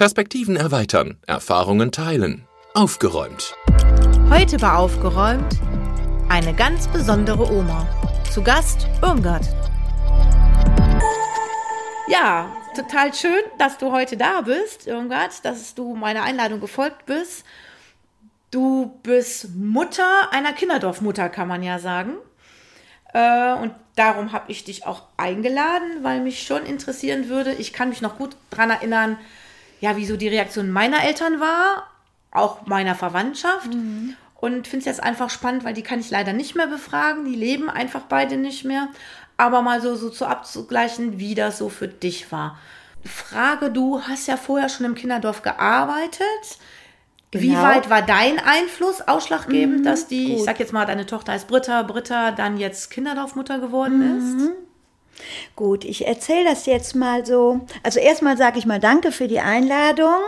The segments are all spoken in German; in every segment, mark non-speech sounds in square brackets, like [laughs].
Perspektiven erweitern, Erfahrungen teilen. Aufgeräumt. Heute war aufgeräumt eine ganz besondere Oma. Zu Gast Irmgard. Ja, total schön, dass du heute da bist, Irmgard, dass du meiner Einladung gefolgt bist. Du bist Mutter einer Kinderdorfmutter, kann man ja sagen. Äh, und darum habe ich dich auch eingeladen, weil mich schon interessieren würde. Ich kann mich noch gut daran erinnern, ja, wie so die Reaktion meiner Eltern war, auch meiner Verwandtschaft. Mhm. Und finde es jetzt einfach spannend, weil die kann ich leider nicht mehr befragen. Die leben einfach beide nicht mehr. Aber mal so, so zu abzugleichen, wie das so für dich war. Frage, du hast ja vorher schon im Kinderdorf gearbeitet. Genau. Wie weit war dein Einfluss ausschlaggebend, mhm, dass die, gut. ich sag jetzt mal, deine Tochter heißt Britta, Britta dann jetzt Kinderdorfmutter geworden mhm. ist? Gut, ich erzähle das jetzt mal so. Also erstmal sage ich mal Danke für die Einladung.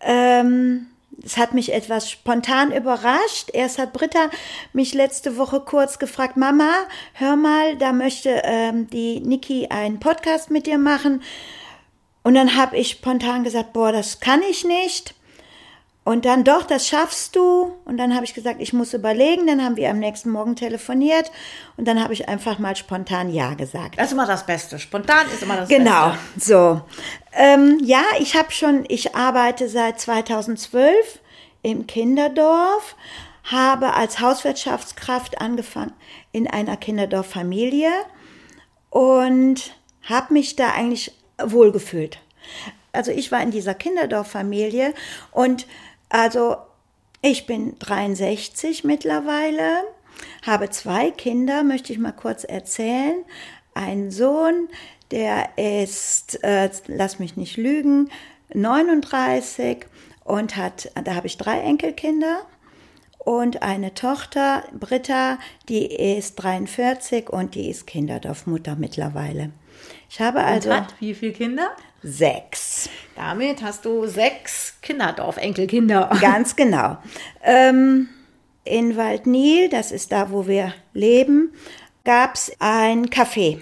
Ähm, es hat mich etwas spontan überrascht. Erst hat Britta mich letzte Woche kurz gefragt, Mama, hör mal, da möchte ähm, die Niki einen Podcast mit dir machen. Und dann habe ich spontan gesagt, boah, das kann ich nicht. Und dann doch, das schaffst du. Und dann habe ich gesagt, ich muss überlegen. Dann haben wir am nächsten Morgen telefoniert und dann habe ich einfach mal spontan Ja gesagt. Das ist immer das Beste. Spontan ist immer das genau, Beste. Genau, so. Ähm, ja, ich habe schon, ich arbeite seit 2012 im Kinderdorf, habe als Hauswirtschaftskraft angefangen in einer Kinderdorffamilie und habe mich da eigentlich wohlgefühlt. Also ich war in dieser Kinderdorffamilie und also ich bin 63 mittlerweile, habe zwei Kinder, möchte ich mal kurz erzählen. Ein Sohn, der ist, äh, lass mich nicht lügen, 39 und hat, da habe ich drei Enkelkinder und eine Tochter, Britta, die ist 43 und die ist Kinderdorfmutter mittlerweile. Ich habe also. Und hat wie viele Kinder? Sechs. Damit hast du sechs Kinderdorf-Enkelkinder. [laughs] Ganz genau. Ähm, in Waldnil, das ist da, wo wir leben, gab es ein Café.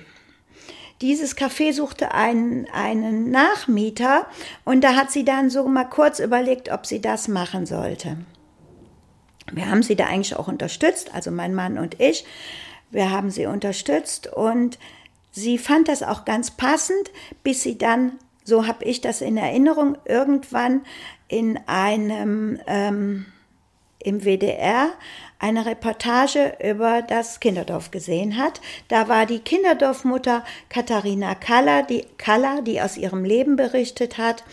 Dieses Café suchte einen, einen Nachmieter und da hat sie dann so mal kurz überlegt, ob sie das machen sollte. Wir haben sie da eigentlich auch unterstützt, also mein Mann und ich. Wir haben sie unterstützt und sie fand das auch ganz passend, bis sie dann so habe ich das in Erinnerung, irgendwann in einem ähm, im WDR eine Reportage über das Kinderdorf gesehen hat. Da war die Kinderdorfmutter Katharina Kaller, die, Kaller, die aus ihrem Leben berichtet hat.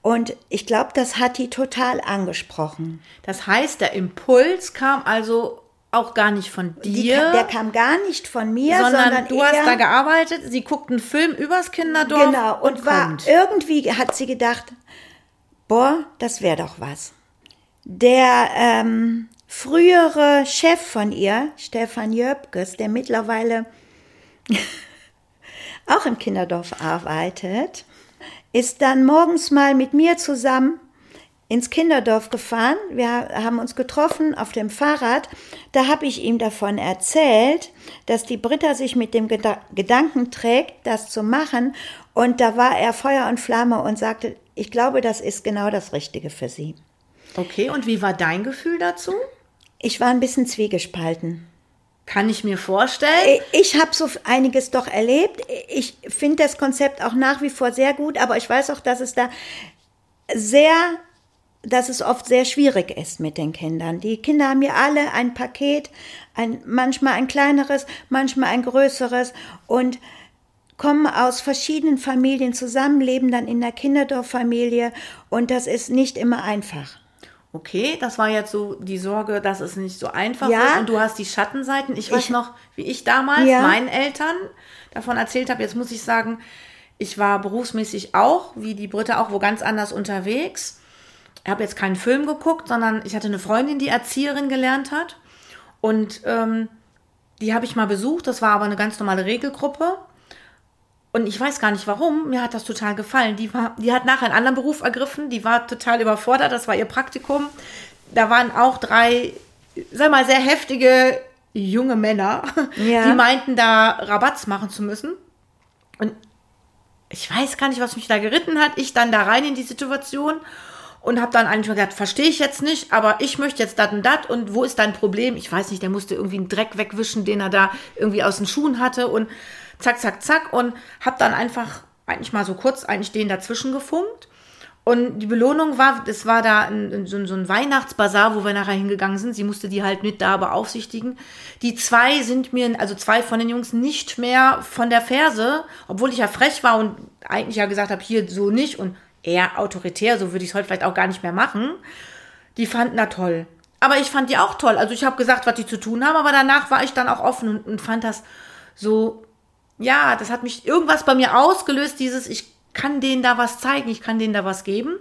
Und ich glaube, das hat die total angesprochen. Das heißt, der Impuls kam also auch gar nicht von dir. Die, der kam gar nicht von mir, sondern, sondern du hast da gearbeitet. Sie guckt einen Film übers Kinderdorf. Genau, und, und war irgendwie hat sie gedacht, boah, das wäre doch was. Der ähm, frühere Chef von ihr, Stefan Jöpkes, der mittlerweile [laughs] auch im Kinderdorf arbeitet, ist dann morgens mal mit mir zusammen ins Kinderdorf gefahren. Wir haben uns getroffen auf dem Fahrrad. Da habe ich ihm davon erzählt, dass die Britta sich mit dem Geda Gedanken trägt, das zu machen. Und da war er Feuer und Flamme und sagte, ich glaube, das ist genau das Richtige für sie. Okay, und wie war dein Gefühl dazu? Ich war ein bisschen zwiegespalten. Kann ich mir vorstellen. Ich habe so einiges doch erlebt. Ich finde das Konzept auch nach wie vor sehr gut, aber ich weiß auch, dass es da sehr dass es oft sehr schwierig ist mit den Kindern. Die Kinder haben ja alle ein Paket, ein, manchmal ein kleineres, manchmal ein größeres und kommen aus verschiedenen Familien zusammen, leben dann in der Kinderdorffamilie und das ist nicht immer einfach. Okay, das war jetzt so die Sorge, dass es nicht so einfach ja. ist und du hast die Schattenseiten. Ich weiß ich, noch, wie ich damals ja. meinen Eltern davon erzählt habe. Jetzt muss ich sagen, ich war berufsmäßig auch, wie die Britta auch, wo ganz anders unterwegs habe jetzt keinen Film geguckt, sondern ich hatte eine Freundin, die Erzieherin gelernt hat. Und ähm, die habe ich mal besucht. Das war aber eine ganz normale Regelgruppe. Und ich weiß gar nicht warum. Mir hat das total gefallen. Die, war, die hat nachher einen anderen Beruf ergriffen. Die war total überfordert. Das war ihr Praktikum. Da waren auch drei, sag mal, sehr heftige junge Männer, [laughs] ja. die meinten, da Rabatz machen zu müssen. Und ich weiß gar nicht, was mich da geritten hat. Ich dann da rein in die Situation und habe dann eigentlich mal gesagt, verstehe ich jetzt nicht, aber ich möchte jetzt dat und dat und wo ist dein Problem? Ich weiß nicht, der musste irgendwie einen Dreck wegwischen, den er da irgendwie aus den Schuhen hatte und zack, zack, zack und habe dann einfach eigentlich mal so kurz eigentlich den dazwischen gefunkt. Und die Belohnung war, das war da ein, so, so ein Weihnachtsbazar, wo wir nachher hingegangen sind. Sie musste die halt mit da beaufsichtigen. Die zwei sind mir, also zwei von den Jungs, nicht mehr von der Ferse, obwohl ich ja frech war und eigentlich ja gesagt habe, hier so nicht und eher autoritär, so würde ich es heute vielleicht auch gar nicht mehr machen. Die fanden da toll. Aber ich fand die auch toll. Also ich habe gesagt, was die zu tun haben, aber danach war ich dann auch offen und, und fand das so, ja, das hat mich irgendwas bei mir ausgelöst, dieses, ich kann denen da was zeigen, ich kann denen da was geben.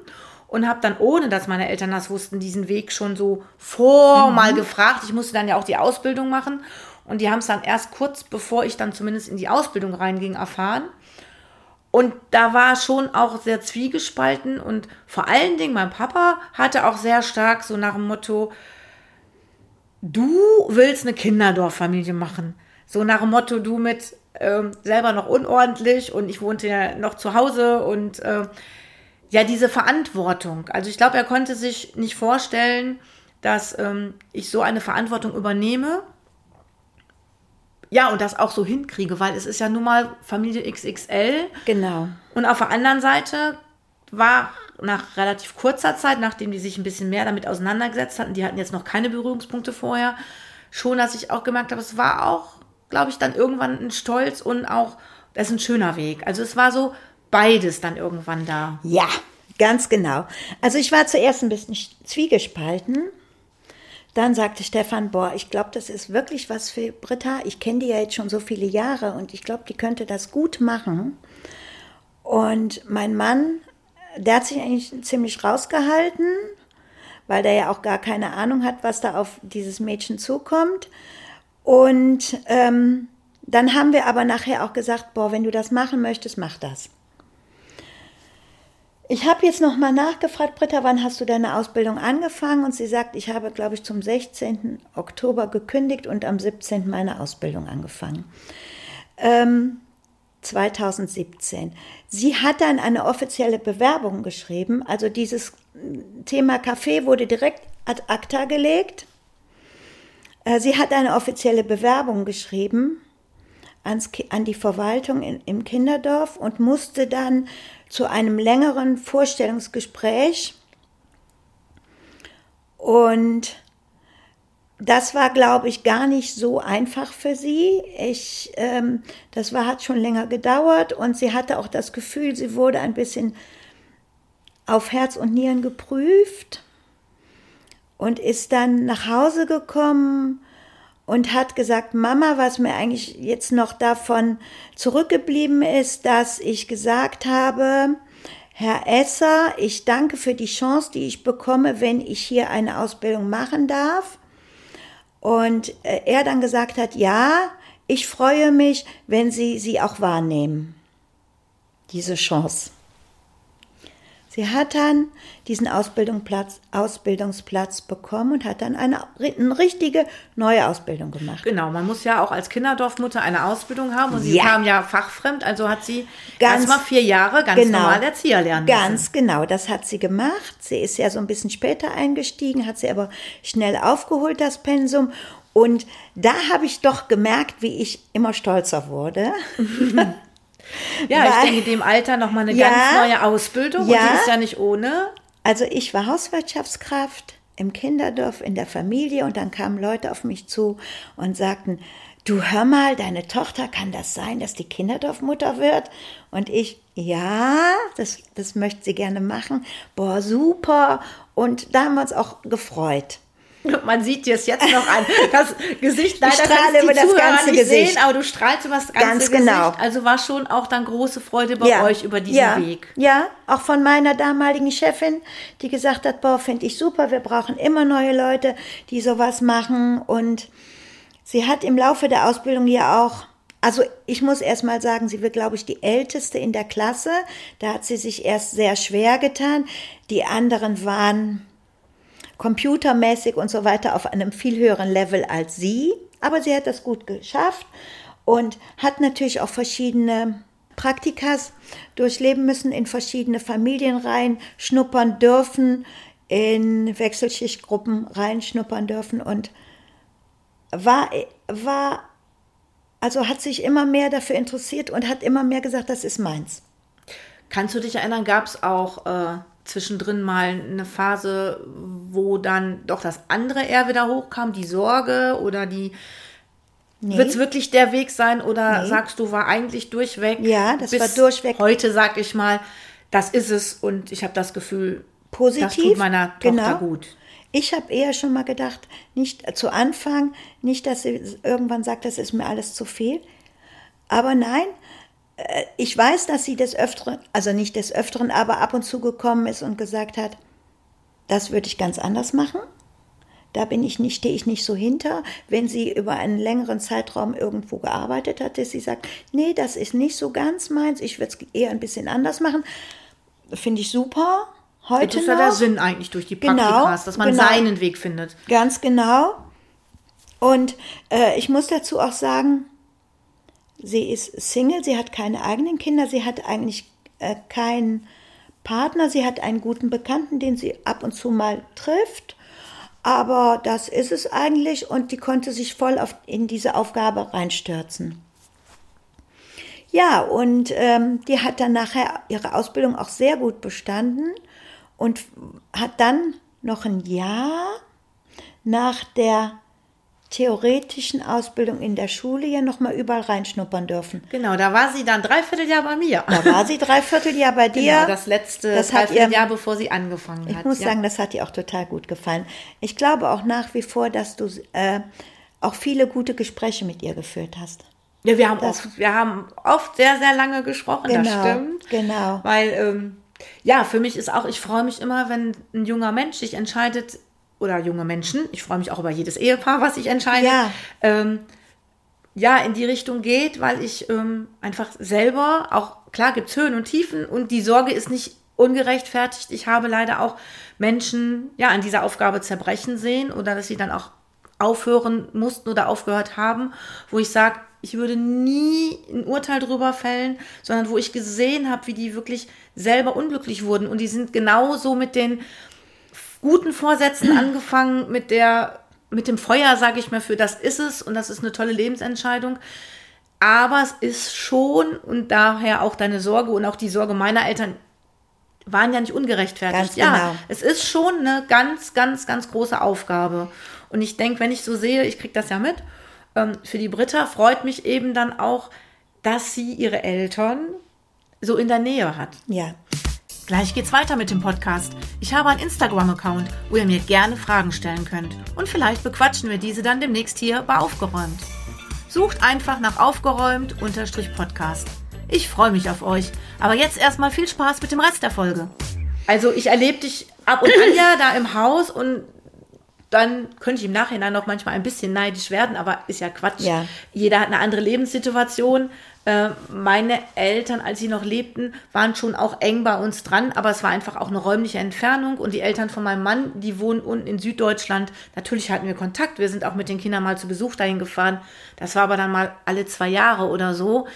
Und habe dann, ohne dass meine Eltern das wussten, diesen Weg schon so vor mhm. mal gefragt. Ich musste dann ja auch die Ausbildung machen. Und die haben es dann erst kurz, bevor ich dann zumindest in die Ausbildung reinging, erfahren. Und da war schon auch sehr zwiegespalten. Und vor allen Dingen, mein Papa hatte auch sehr stark so nach dem Motto, du willst eine Kinderdorffamilie machen. So nach dem Motto, du mit ähm, selber noch unordentlich und ich wohnte ja noch zu Hause und äh, ja, diese Verantwortung. Also ich glaube, er konnte sich nicht vorstellen, dass ähm, ich so eine Verantwortung übernehme. Ja, und das auch so hinkriege, weil es ist ja nun mal Familie XXL. Genau. Und auf der anderen Seite war nach relativ kurzer Zeit, nachdem die sich ein bisschen mehr damit auseinandergesetzt hatten, die hatten jetzt noch keine Berührungspunkte vorher, schon, dass ich auch gemerkt habe, es war auch glaube ich, dann irgendwann ein Stolz und auch, das ist ein schöner Weg. Also es war so beides dann irgendwann da. Ja, ganz genau. Also ich war zuerst ein bisschen zwiegespalten. Dann sagte Stefan, boah, ich glaube, das ist wirklich was für Britta. Ich kenne die ja jetzt schon so viele Jahre und ich glaube, die könnte das gut machen. Und mein Mann, der hat sich eigentlich ziemlich rausgehalten, weil der ja auch gar keine Ahnung hat, was da auf dieses Mädchen zukommt. Und ähm, dann haben wir aber nachher auch gesagt, boah, wenn du das machen möchtest, mach das. Ich habe jetzt noch mal nachgefragt, Britta, wann hast du deine Ausbildung angefangen? Und sie sagt, ich habe, glaube ich, zum 16. Oktober gekündigt und am 17. meine Ausbildung angefangen. Ähm, 2017. Sie hat dann eine offizielle Bewerbung geschrieben. Also dieses Thema Kaffee wurde direkt ad acta gelegt. Äh, sie hat eine offizielle Bewerbung geschrieben ans, an die Verwaltung in, im Kinderdorf und musste dann zu einem längeren Vorstellungsgespräch. Und das war, glaube ich, gar nicht so einfach für sie. Ich, ähm, das war, hat schon länger gedauert und sie hatte auch das Gefühl, sie wurde ein bisschen auf Herz und Nieren geprüft und ist dann nach Hause gekommen und hat gesagt, Mama, was mir eigentlich jetzt noch davon zurückgeblieben ist, dass ich gesagt habe, Herr Esser, ich danke für die Chance, die ich bekomme, wenn ich hier eine Ausbildung machen darf. Und äh, er dann gesagt hat, ja, ich freue mich, wenn Sie sie auch wahrnehmen. Diese Chance. Sie hat dann diesen Ausbildungsplatz, bekommen und hat dann eine, eine, richtige neue Ausbildung gemacht. Genau, man muss ja auch als Kinderdorfmutter eine Ausbildung haben und sie ja. kam ja fachfremd, also hat sie ganz mal vier Jahre ganz genau, normal Erzieher lernen müssen. Ganz genau, das hat sie gemacht. Sie ist ja so ein bisschen später eingestiegen, hat sie aber schnell aufgeholt, das Pensum. Und da habe ich doch gemerkt, wie ich immer stolzer wurde. [laughs] Ja, Weil, ich denke, in dem Alter nochmal eine ja, ganz neue Ausbildung ja, und die ist ja nicht ohne. Also ich war Hauswirtschaftskraft im Kinderdorf, in der Familie und dann kamen Leute auf mich zu und sagten, du hör mal, deine Tochter, kann das sein, dass die Kinderdorfmutter wird? Und ich, ja, das, das möchte sie gerne machen. Boah, super. Und da haben wir uns auch gefreut. [laughs] Man sieht dir es jetzt noch an. Das Gesicht leider strahle über das ganze Gesicht. Sehen, aber du strahlst über das ganze Ganz Gesicht. genau. Also war schon auch dann große Freude bei ja. euch über diesen ja. Weg. Ja, auch von meiner damaligen Chefin, die gesagt hat, boah, finde ich super, wir brauchen immer neue Leute, die sowas machen. Und sie hat im Laufe der Ausbildung ja auch also ich muss erst mal sagen, sie wird, glaube ich, die älteste in der Klasse. Da hat sie sich erst sehr schwer getan. Die anderen waren computermäßig und so weiter auf einem viel höheren Level als sie. Aber sie hat das gut geschafft und hat natürlich auch verschiedene Praktikas durchleben müssen, in verschiedene Familien rein schnuppern dürfen, in Wechselschichtgruppen reinschnuppern dürfen und war, war, also hat sich immer mehr dafür interessiert und hat immer mehr gesagt, das ist meins. Kannst du dich erinnern, gab es auch äh, zwischendrin mal eine Phase, wo dann doch das andere eher wieder hochkam, die Sorge oder die Nee. Wird es wirklich der Weg sein oder nee. sagst du, war eigentlich durchweg? Ja, das war durchweg. Heute sag ich mal, das ist es und ich habe das Gefühl, positiv. Das tut meiner Tochter genau. gut. Ich habe eher schon mal gedacht, nicht zu Anfang, nicht, dass sie irgendwann sagt, das ist mir alles zu viel. Aber nein, äh, ich weiß, dass sie des Öfteren, also nicht des Öfteren, aber ab und zu gekommen ist und gesagt hat, das würde ich ganz anders machen. Da bin ich nicht, stehe ich nicht so hinter. Wenn sie über einen längeren Zeitraum irgendwo gearbeitet hat, dass sie sagt, nee, das ist nicht so ganz meins, ich würde es eher ein bisschen anders machen. Finde ich super. Heute das ist ja der Sinn eigentlich durch die Praktikas, genau, dass man genau, seinen Weg findet. Ganz genau. Und äh, ich muss dazu auch sagen, sie ist Single, sie hat keine eigenen Kinder, sie hat eigentlich äh, keinen Partner, sie hat einen guten Bekannten, den sie ab und zu mal trifft aber das ist es eigentlich und die konnte sich voll auf, in diese Aufgabe reinstürzen. Ja, und ähm, die hat dann nachher ihre Ausbildung auch sehr gut bestanden und hat dann noch ein Jahr nach der theoretischen Ausbildung in der Schule ja nochmal überall reinschnuppern dürfen. Genau, da war sie dann dreiviertel Jahr bei mir. Da war sie dreiviertel Jahr bei [laughs] dir. Genau, das letzte das dreiviertel Jahr, bevor sie angefangen ich hat. Ich muss ja. sagen, das hat ihr auch total gut gefallen. Ich glaube auch nach wie vor, dass du äh, auch viele gute Gespräche mit ihr geführt hast. Ja, wir haben, oft, wir haben oft sehr, sehr lange gesprochen, genau, das stimmt. Genau. Weil, ähm, ja, für mich ist auch, ich freue mich immer, wenn ein junger Mensch sich entscheidet, oder junge Menschen, ich freue mich auch über jedes Ehepaar, was sich entscheidet, ja, ähm, ja in die Richtung geht, weil ich ähm, einfach selber, auch klar gibt es Höhen und Tiefen und die Sorge ist nicht ungerechtfertigt. Ich habe leider auch Menschen ja an dieser Aufgabe zerbrechen sehen oder dass sie dann auch aufhören mussten oder aufgehört haben, wo ich sage, ich würde nie ein Urteil drüber fällen, sondern wo ich gesehen habe, wie die wirklich selber unglücklich wurden. Und die sind genauso mit den guten Vorsätzen angefangen mit der, mit dem Feuer, sage ich mal, für das ist es und das ist eine tolle Lebensentscheidung. Aber es ist schon und daher auch deine Sorge und auch die Sorge meiner Eltern waren ja nicht ungerechtfertigt. Ganz ja, genau. es ist schon eine ganz, ganz, ganz große Aufgabe. Und ich denke, wenn ich so sehe, ich kriege das ja mit, ähm, für die Britta freut mich eben dann auch, dass sie ihre Eltern so in der Nähe hat. Ja. Gleich geht's weiter mit dem Podcast. Ich habe einen Instagram-Account, wo ihr mir gerne Fragen stellen könnt. Und vielleicht bequatschen wir diese dann demnächst hier bei Aufgeräumt. Sucht einfach nach Aufgeräumt-Podcast. Ich freue mich auf euch. Aber jetzt erstmal viel Spaß mit dem Rest der Folge. Also ich erlebe dich ab und an ja da im Haus und dann könnte ich im Nachhinein noch manchmal ein bisschen neidisch werden, aber ist ja Quatsch. Ja. Jeder hat eine andere Lebenssituation. Äh, meine Eltern, als sie noch lebten, waren schon auch eng bei uns dran, aber es war einfach auch eine räumliche Entfernung. Und die Eltern von meinem Mann, die wohnen unten in Süddeutschland. Natürlich hatten wir Kontakt. Wir sind auch mit den Kindern mal zu Besuch dahin gefahren. Das war aber dann mal alle zwei Jahre oder so.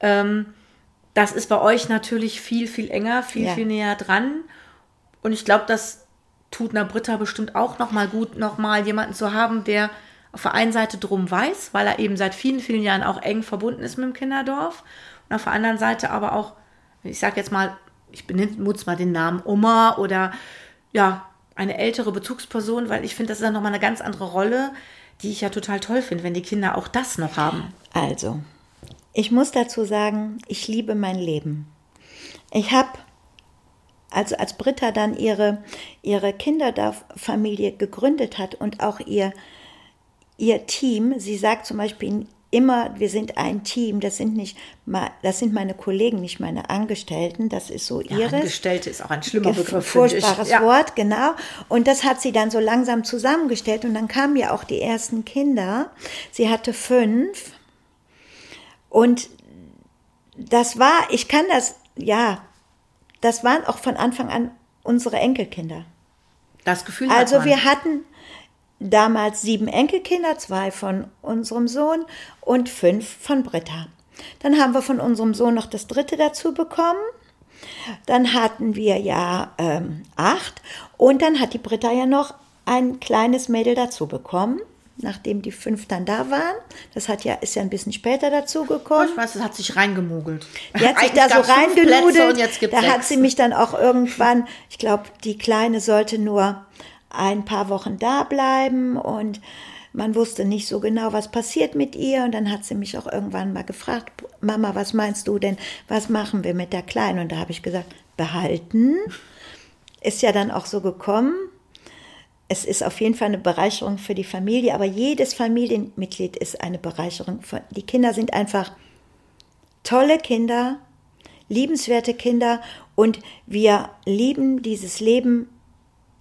Ähm, das ist bei euch natürlich viel, viel enger, viel, ja. viel näher dran. Und ich glaube, das tut einer Britta bestimmt auch noch mal gut, noch mal jemanden zu haben, der auf der einen Seite drum weiß, weil er eben seit vielen, vielen Jahren auch eng verbunden ist mit dem Kinderdorf. Und auf der anderen Seite aber auch, ich sage jetzt mal, ich benutze mal den Namen Oma oder ja, eine ältere Bezugsperson, weil ich finde, das ist dann nochmal eine ganz andere Rolle, die ich ja total toll finde, wenn die Kinder auch das noch haben. Also, ich muss dazu sagen, ich liebe mein Leben. Ich habe, also als Britta dann ihre, ihre Kinderdorffamilie gegründet hat und auch ihr ihr Team, sie sagt zum Beispiel immer, wir sind ein Team, das sind nicht das sind meine Kollegen, nicht meine Angestellten, das ist so ihres. Ja, Angestellte ist auch ein schlimmer Begriff. Furchtbares ja. Wort, genau. Und das hat sie dann so langsam zusammengestellt und dann kamen ja auch die ersten Kinder. Sie hatte fünf und das war, ich kann das, ja, das waren auch von Anfang an unsere Enkelkinder. Das Gefühl Also wir hatten damals sieben Enkelkinder, zwei von unserem Sohn und fünf von Britta. Dann haben wir von unserem Sohn noch das dritte dazu bekommen. Dann hatten wir ja ähm, acht. Und dann hat die Britta ja noch ein kleines Mädel dazu bekommen, nachdem die fünf dann da waren. Das hat ja, ist ja ein bisschen später dazu gekommen. Ich weiß, das hat sich reingemogelt. Die hat sich da so reingenudelt. Da hat sechs. sie mich dann auch irgendwann, ich glaube, die Kleine sollte nur ein paar Wochen da bleiben und man wusste nicht so genau, was passiert mit ihr. Und dann hat sie mich auch irgendwann mal gefragt, Mama, was meinst du denn, was machen wir mit der Kleinen? Und da habe ich gesagt, behalten. Ist ja dann auch so gekommen. Es ist auf jeden Fall eine Bereicherung für die Familie, aber jedes Familienmitglied ist eine Bereicherung. Die Kinder sind einfach tolle Kinder, liebenswerte Kinder und wir lieben dieses Leben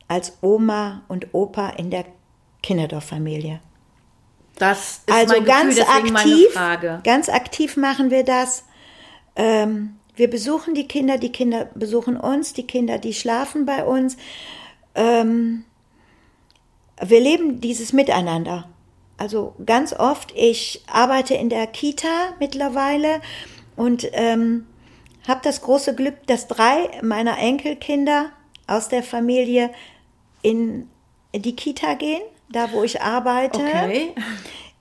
als Oma und Opa in der Kinderdorffamilie. Das ist Also mein Gefühl, ganz meine aktiv, Frage. ganz aktiv machen wir das. Ähm, wir besuchen die Kinder, die Kinder besuchen uns, die Kinder, die schlafen bei uns. Ähm, wir leben dieses Miteinander. Also ganz oft, ich arbeite in der Kita mittlerweile und ähm, habe das große Glück, dass drei meiner Enkelkinder aus der Familie in die Kita gehen, da wo ich arbeite. Okay.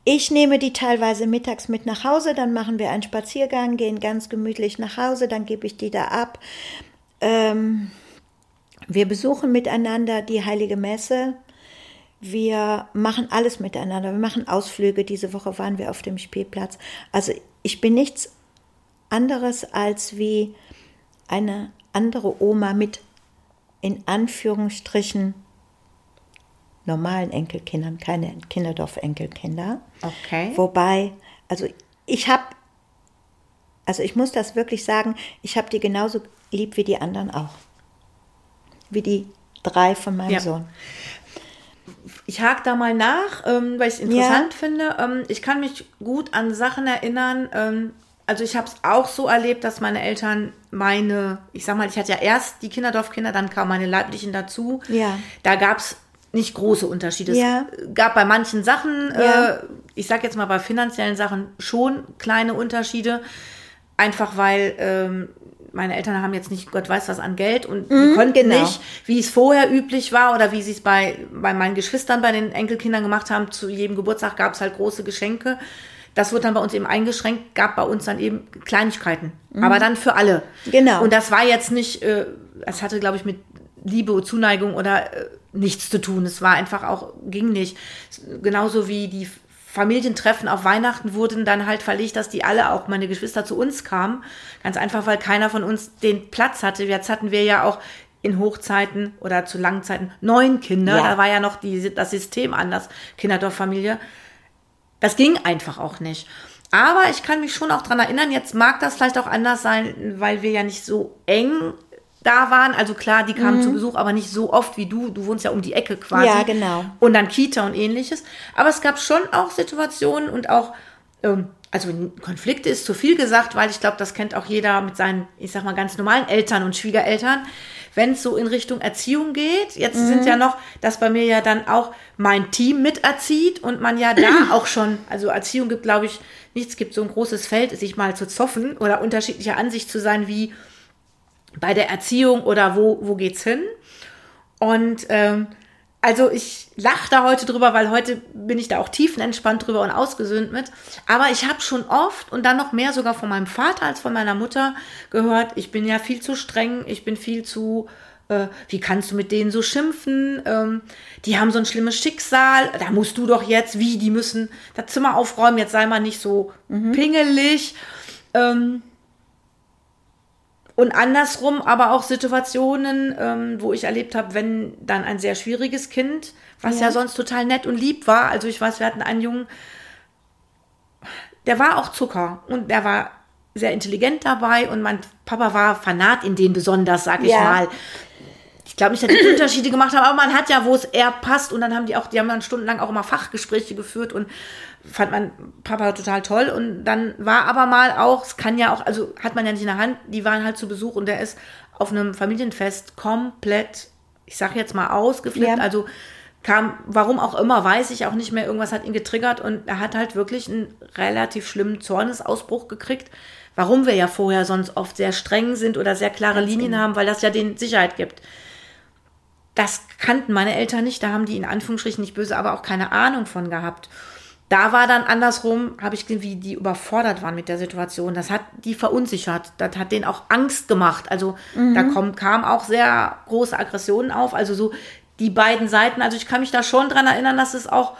Ich nehme die teilweise mittags mit nach Hause, dann machen wir einen Spaziergang, gehen ganz gemütlich nach Hause, dann gebe ich die da ab. Ähm, wir besuchen miteinander die Heilige Messe. Wir machen alles miteinander. Wir machen Ausflüge. Diese Woche waren wir auf dem Spielplatz. Also ich bin nichts anderes als wie eine andere Oma mit in Anführungsstrichen normalen Enkelkindern, keine Kinderdorf-Enkelkinder. Okay. Wobei, also ich habe, also ich muss das wirklich sagen, ich habe die genauso lieb wie die anderen auch. Wie die drei von meinem Ja. Sohn. Ich hake da mal nach, ähm, weil ich es interessant finde. Ähm, ich kann mich gut an Sachen erinnern. Ähm, also ich habe es auch so erlebt, dass meine Eltern meine, ich sag mal, ich hatte ja erst die Kinderdorfkinder, dann kamen meine Leiblichen dazu. Ja. Da gab es nicht große Unterschiede. Ja. Es gab bei manchen Sachen, Ja. äh, ich sag jetzt mal bei finanziellen Sachen schon kleine Unterschiede. Einfach weil ähm, meine Eltern haben jetzt nicht Gott weiß was an Geld und die konnten genau. nicht, wie es vorher üblich war oder wie sie es bei, bei meinen Geschwistern, bei den Enkelkindern gemacht haben. Zu jedem Geburtstag gab es halt große Geschenke. Das wurde dann bei uns eben eingeschränkt, gab bei uns dann eben Kleinigkeiten. Aber dann für alle. Genau. Und das war jetzt nicht, äh, das hatte, glaube ich, mit Liebe und Zuneigung oder äh, nichts zu tun. Es war einfach auch, ging nicht. Genauso wie die Familientreffen auf Weihnachten wurden dann halt verlegt, dass die alle, auch meine Geschwister, zu uns kamen. Ganz einfach, weil keiner von uns den Platz hatte. Jetzt hatten wir ja auch in Hochzeiten oder zu langen Zeiten neun Kinder. Ja. Da war ja noch die, das System anders, Kinderdorffamilie. Das ging einfach auch nicht. Aber ich kann mich schon auch dran erinnern, jetzt mag das vielleicht auch anders sein, weil wir ja nicht so eng da waren. Also klar, die kamen zu Besuch, aber nicht so oft wie du. Du wohnst ja um die Ecke quasi. Ja, genau. Und dann Kita und ähnliches. Aber es gab schon auch Situationen und auch, ähm, also Konflikte ist zu viel gesagt, weil ich glaube, das kennt auch jeder mit seinen, ich sag mal, ganz normalen Eltern und Schwiegereltern. Wenn es so in Richtung Erziehung geht, jetzt sind ja noch, dass bei mir ja dann auch mein Team miterzieht und man ja da [clears throat] auch schon, also Erziehung gibt, glaube ich, nichts, gibt so ein großes Feld, sich mal zu zoffen oder unterschiedlicher Ansicht zu sein, wie bei der Erziehung oder wo, wo geht's hin? Und ähm, also ich lache da heute drüber, weil heute bin ich da auch tiefenentspannt drüber und ausgesöhnt mit. Aber ich habe schon oft und dann noch mehr sogar von meinem Vater als von meiner Mutter gehört, ich bin ja viel zu streng, ich bin viel zu, äh, wie kannst du mit denen so schimpfen? Ähm, die haben so ein schlimmes Schicksal, da musst du doch jetzt, wie, die müssen das Zimmer aufräumen, jetzt sei mal nicht so pingelig. Ähm, und andersrum aber auch Situationen, ähm, wo ich erlebt habe, wenn dann ein sehr schwieriges Kind, was ja. sonst total nett und lieb war. Also ich weiß, wir hatten einen Jungen, der war auch Zucker und der war sehr intelligent dabei und mein Papa war Fanat in den besonders, sag ich Ja. mal. Ich glaube nicht, dass die [clears throat] Unterschiede gemacht haben, aber man hat ja, wo es eher passt und dann haben die auch, die haben dann stundenlang auch immer Fachgespräche geführt und fand mein Papa total toll und dann war aber mal auch, es kann ja auch, also hat man ja nicht in der Hand, die waren halt zu Besuch und der ist auf einem Familienfest komplett, ich sag jetzt mal ausgeflippt, Ja. also kam, warum auch immer, weiß ich auch nicht mehr, irgendwas hat ihn getriggert und er hat halt wirklich einen relativ schlimmen Zornesausbruch gekriegt. Warum wir ja vorher sonst oft sehr streng sind oder sehr klare Linien genau. haben, weil das ja den Sicherheit gibt. Das kannten meine Eltern nicht, da haben die in Anführungsstrichen nicht böse, aber auch keine Ahnung von gehabt. Da war dann andersrum, habe ich gesehen, wie die überfordert waren mit der Situation. Das hat die verunsichert. Das hat denen auch Angst gemacht. Also mhm. da kommt, kam auch sehr große Aggressionen auf. Also so die beiden Seiten. Also ich kann mich da schon dran erinnern, dass es auch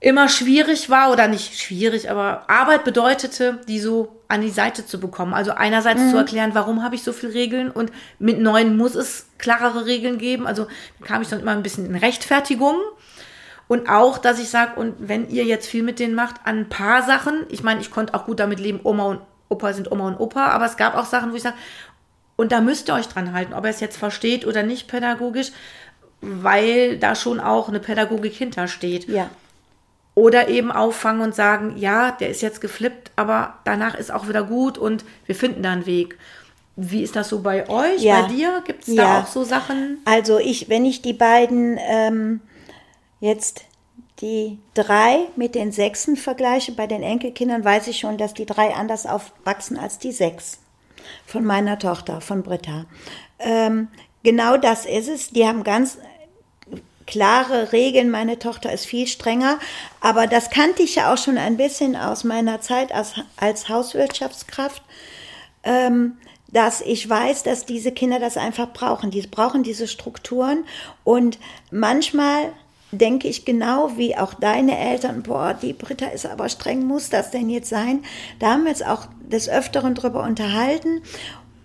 immer schwierig war oder nicht schwierig, aber Arbeit bedeutete, die so an die Seite zu bekommen. Also einerseits mhm. zu erklären, warum habe ich so viele Regeln und mit neuen muss es klarere Regeln geben. Also da kam ich dann immer ein bisschen in Rechtfertigung. Und auch, dass ich sage, und wenn ihr jetzt viel mit denen macht, an ein paar Sachen, ich meine, ich konnte auch gut damit leben, Oma und Opa sind Oma und Opa, aber es gab auch Sachen, wo ich sage, und da müsst ihr euch dran halten, ob er es jetzt versteht oder nicht pädagogisch, weil da schon auch eine Pädagogik hintersteht. Ja. Oder eben auffangen und sagen, ja, der ist jetzt geflippt, aber danach ist auch wieder gut und wir finden da einen Weg. Wie ist das so bei euch, ja. bei dir? Gibt es da ja. auch so Sachen? Also ich, wenn ich die beiden ähm, jetzt die drei mit den Sechsen vergleiche, bei den Enkelkindern weiß ich schon, dass die drei anders aufwachsen als die sechs von meiner Tochter, von Britta. Ähm, genau das ist es. Die haben ganz klare Regeln. Meine Tochter ist viel strenger, aber das kannte ich ja auch schon ein bisschen aus meiner Zeit als, als Hauswirtschaftskraft. Ähm, dass ich weiß, dass diese Kinder das einfach brauchen. Die brauchen diese Strukturen und manchmal denke ich genau wie auch deine Eltern, boah, die Britta ist aber streng, muss das denn jetzt sein? Da haben wir uns auch des Öfteren drüber unterhalten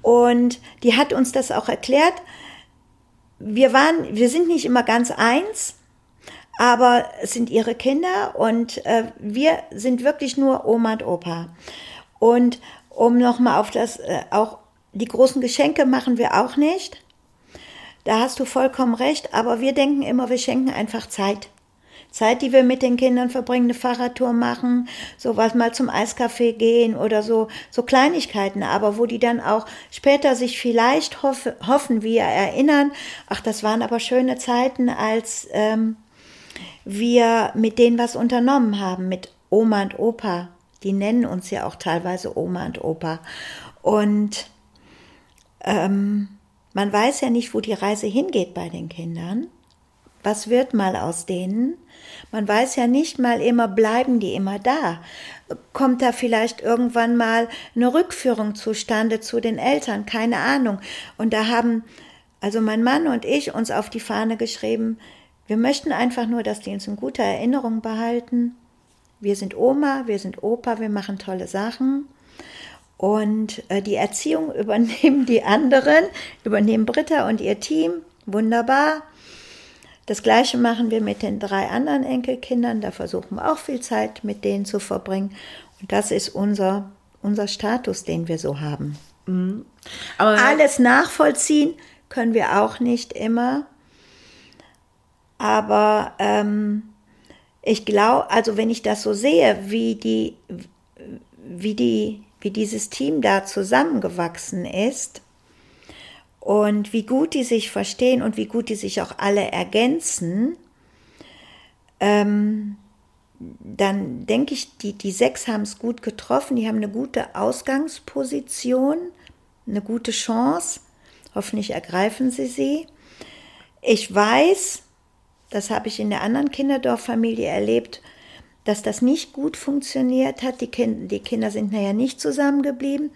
und die hat uns das auch erklärt. Wir waren, wir sind nicht immer ganz eins, aber es sind ihre Kinder und äh, wir sind wirklich nur Oma und Opa. Und um nochmal auf das, äh, auch die großen Geschenke machen wir auch nicht. Da hast du vollkommen recht, aber wir denken immer, wir schenken einfach Zeit. Zeit, die wir mit den Kindern verbringen, eine Fahrradtour machen, so was mal zum Eiscafé gehen oder so, so Kleinigkeiten, aber wo die dann auch später sich vielleicht hoffe, hoffen, wir erinnern, ach, das waren aber schöne Zeiten, als ähm, wir mit denen was unternommen haben, mit Oma und Opa. Die nennen uns ja auch teilweise Oma und Opa. Und ähm, man weiß ja nicht, wo die Reise hingeht bei den Kindern. Was wird mal aus denen? Man weiß ja nicht mal immer, bleiben die immer da? Kommt da vielleicht irgendwann mal eine Rückführung zustande zu den Eltern? Keine Ahnung. Und da haben also mein Mann und ich uns auf die Fahne geschrieben, wir möchten einfach nur, dass die uns in guter Erinnerung behalten. Wir sind Oma, wir sind Opa, wir machen tolle Sachen. Und äh, die Erziehung [laughs] übernehmen die anderen, übernehmen Britta und ihr Team. Wunderbar. Das gleiche machen wir mit den drei anderen Enkelkindern. Da versuchen wir auch viel Zeit mit denen zu verbringen. Und das ist unser, unser Status, den wir so haben. Mhm. Alles nachvollziehen können wir auch nicht immer. Aber ähm, ich glaube, also wenn ich das so sehe, wie die, wie die wie dieses Team da zusammengewachsen ist und wie gut die sich verstehen und wie gut die sich auch alle ergänzen, ähm, dann denke ich, die, die sechs haben es gut getroffen, die haben eine gute Ausgangsposition, eine gute Chance. Hoffentlich ergreifen sie sie. Ich weiß, das habe ich in der anderen Kinderdorffamilie erlebt, dass das nicht gut funktioniert hat. Die, kind, die Kinder sind nachher nicht zusammengeblieben.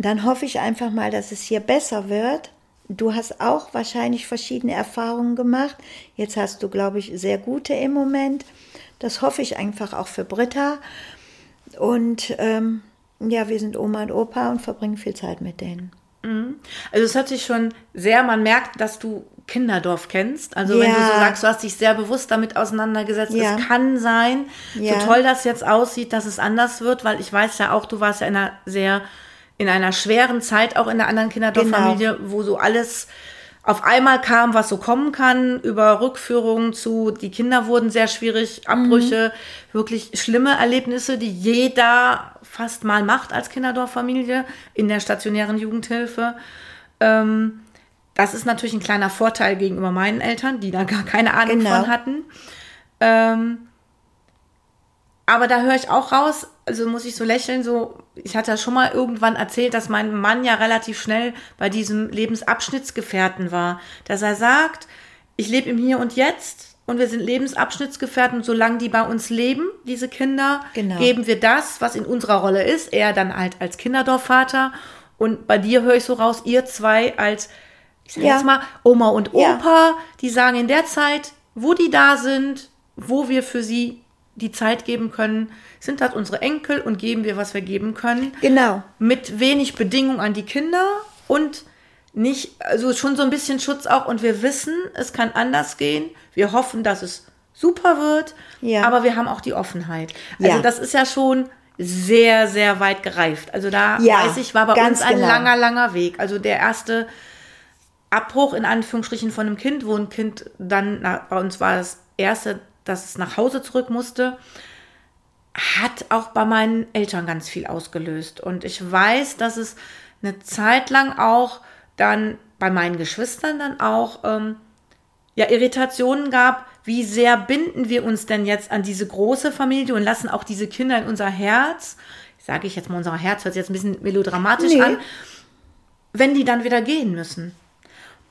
Dann hoffe ich einfach mal, dass es hier besser wird. Du hast auch wahrscheinlich verschiedene Erfahrungen gemacht. Jetzt hast du, glaube ich, sehr gute im Moment. Das hoffe ich einfach auch für Britta. Und ähm, ja, wir sind Oma und Opa und verbringen viel Zeit mit denen. Mhm. Also es hört sich schon sehr, man merkt, dass du Kinderdorf kennst. Also ja. wenn du so sagst, du hast dich sehr bewusst damit auseinandergesetzt, ja. es kann sein, ja. so toll das jetzt aussieht, dass es anders wird, weil ich weiß ja auch, du warst ja in einer sehr, in einer schweren Zeit auch in der anderen Kinderdorffamilie, genau. wo so alles auf einmal kam, was so kommen kann, über Rückführungen zu, die Kinder wurden sehr schwierig, Abbrüche, mhm. wirklich schlimme Erlebnisse, die jeder fast mal macht als Kinderdorffamilie in der stationären Jugendhilfe. Ähm, das ist natürlich ein kleiner Vorteil gegenüber meinen Eltern, die da gar keine Ahnung Genau. von hatten. Ähm, aber da höre ich auch raus, also muss ich so lächeln, so, ich hatte ja schon mal irgendwann erzählt, dass mein Mann ja relativ schnell bei diesem Lebensabschnittsgefährten war. Dass er sagt, ich lebe im Hier und Jetzt und wir sind Lebensabschnittsgefährten, solange die bei uns leben, diese Kinder, Genau. geben wir das, was in unserer Rolle ist. Er dann halt als Kinderdorfvater und bei dir höre ich so raus, ihr zwei als, ich sag Ja. jetzt mal, Oma und Ja. Opa, die sagen in der Zeit, wo die da sind, wo wir für sie die Zeit geben können, sind das unsere Enkel und geben wir, was wir geben können. Genau. Mit wenig Bedingung an die Kinder und nicht, also schon so ein bisschen Schutz auch. Und wir wissen, es kann anders gehen. Wir hoffen, dass es super wird. Ja. Aber wir haben auch die Offenheit. Also Ja. das ist ja schon sehr, sehr weit gereift. Also da Ja, weiß ich, war bei ganz uns ein genau. langer, langer Weg. Also der erste Abbruch in Anführungsstrichen von einem Kind, wo ein Kind dann, na, bei uns war das erste, dass es nach Hause zurück musste, hat auch bei meinen Eltern ganz viel ausgelöst. Und ich weiß, dass es eine Zeit lang auch dann bei meinen Geschwistern dann auch ähm, ja, Irritationen gab, wie sehr binden wir uns denn jetzt an diese große Familie und lassen auch diese Kinder in unser Herz, sage ich jetzt mal, unser Herz hört sich jetzt ein bisschen melodramatisch Nee. an, wenn die dann wieder gehen müssen.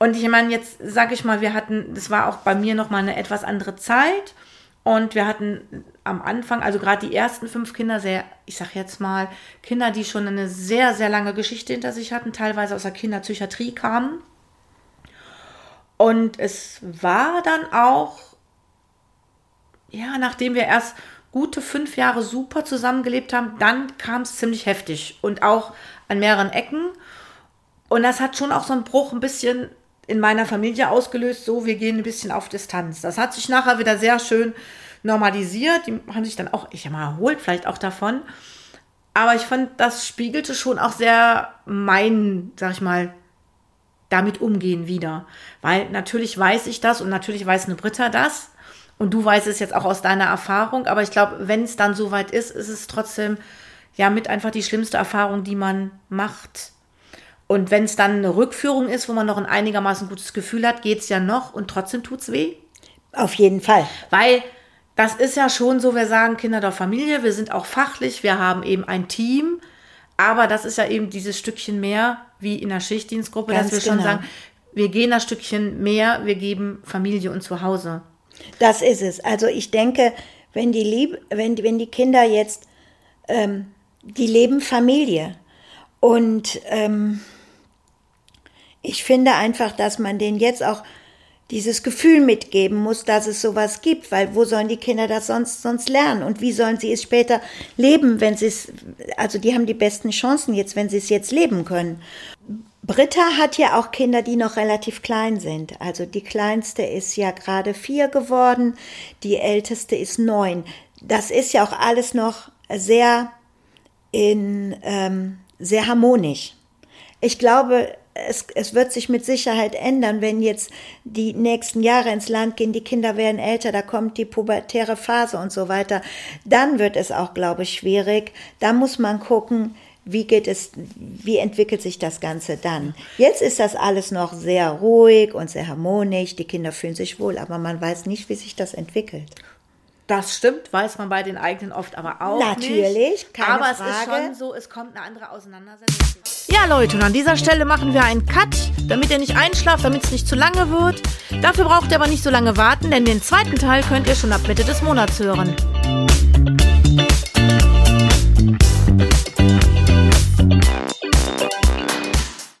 Und ich meine, jetzt sage ich mal, wir hatten, das war auch bei mir noch mal eine etwas andere Zeit. Und wir hatten am Anfang, also gerade die ersten fünf Kinder, sehr, ich sag jetzt mal, Kinder, die schon eine sehr, sehr lange Geschichte hinter sich hatten, teilweise aus der Kinderpsychiatrie kamen. Und es war dann auch, ja, nachdem wir erst gute fünf Jahre super zusammengelebt haben, dann kam es ziemlich heftig und auch an mehreren Ecken. Und das hat schon auch so einen Bruch ein bisschen in meiner Familie ausgelöst, so wir gehen ein bisschen auf Distanz. Das hat sich nachher wieder sehr schön normalisiert. Die haben sich dann auch, ich habe mal erholt, vielleicht auch davon. Aber ich fand, das spiegelte schon auch sehr mein, sag ich mal, damit umgehen wieder. Weil natürlich weiß ich das und natürlich weiß eine Britta das. Und du weißt es jetzt auch aus deiner Erfahrung. Aber ich glaube, wenn es dann soweit ist, ist es trotzdem ja mit einfach die schlimmste Erfahrung, die man macht. Und wenn es dann eine Rückführung ist, wo man noch ein einigermaßen gutes Gefühl hat, geht es ja noch und trotzdem tut's weh. Auf jeden Fall. Weil das ist ja schon so, wir sagen Kinder der Familie, wir sind auch fachlich, wir haben eben ein Team, aber das ist ja eben dieses Stückchen mehr wie in der Schichtdienstgruppe, Ganz dass wir schon genau. sagen, wir gehen das Stückchen mehr, wir geben Familie und Zuhause. Das ist es. Also ich denke, wenn die, Lieb wenn, die- wenn die Kinder jetzt, ähm, die leben Familie. Und ähm, ich finde einfach, dass man denen jetzt auch dieses Gefühl mitgeben muss, dass es sowas gibt, weil wo sollen die Kinder das sonst sonst lernen und wie sollen sie es später leben, wenn sie es also die haben die besten Chancen jetzt, wenn sie es jetzt leben können. Britta hat ja auch Kinder, die noch relativ klein sind. Also die kleinste ist ja gerade vier geworden, die älteste ist neun. Das ist ja auch alles noch sehr in ähm, sehr harmonisch. Ich glaube, es, es wird sich mit Sicherheit ändern, wenn jetzt die nächsten Jahre ins Land gehen, die Kinder werden älter, da kommt die pubertäre Phase und so weiter. Dann wird es auch, glaube ich, schwierig. Da muss man gucken, wie geht es, wie entwickelt sich das Ganze dann? Jetzt ist das alles noch sehr ruhig und sehr harmonisch. Die Kinder fühlen sich wohl, aber man weiß nicht, wie sich das entwickelt. Das stimmt, weiß man bei den eigenen oft aber auch Natürlich, nicht. keine aber es Frage. ist schon so, es kommt eine andere Auseinandersetzung. Ja, Leute, und an dieser Stelle machen wir einen Cut, damit ihr nicht einschlaft, damit es nicht zu lange wird. Dafür braucht ihr aber nicht so lange warten, denn den zweiten Teil könnt ihr schon ab Mitte des Monats hören.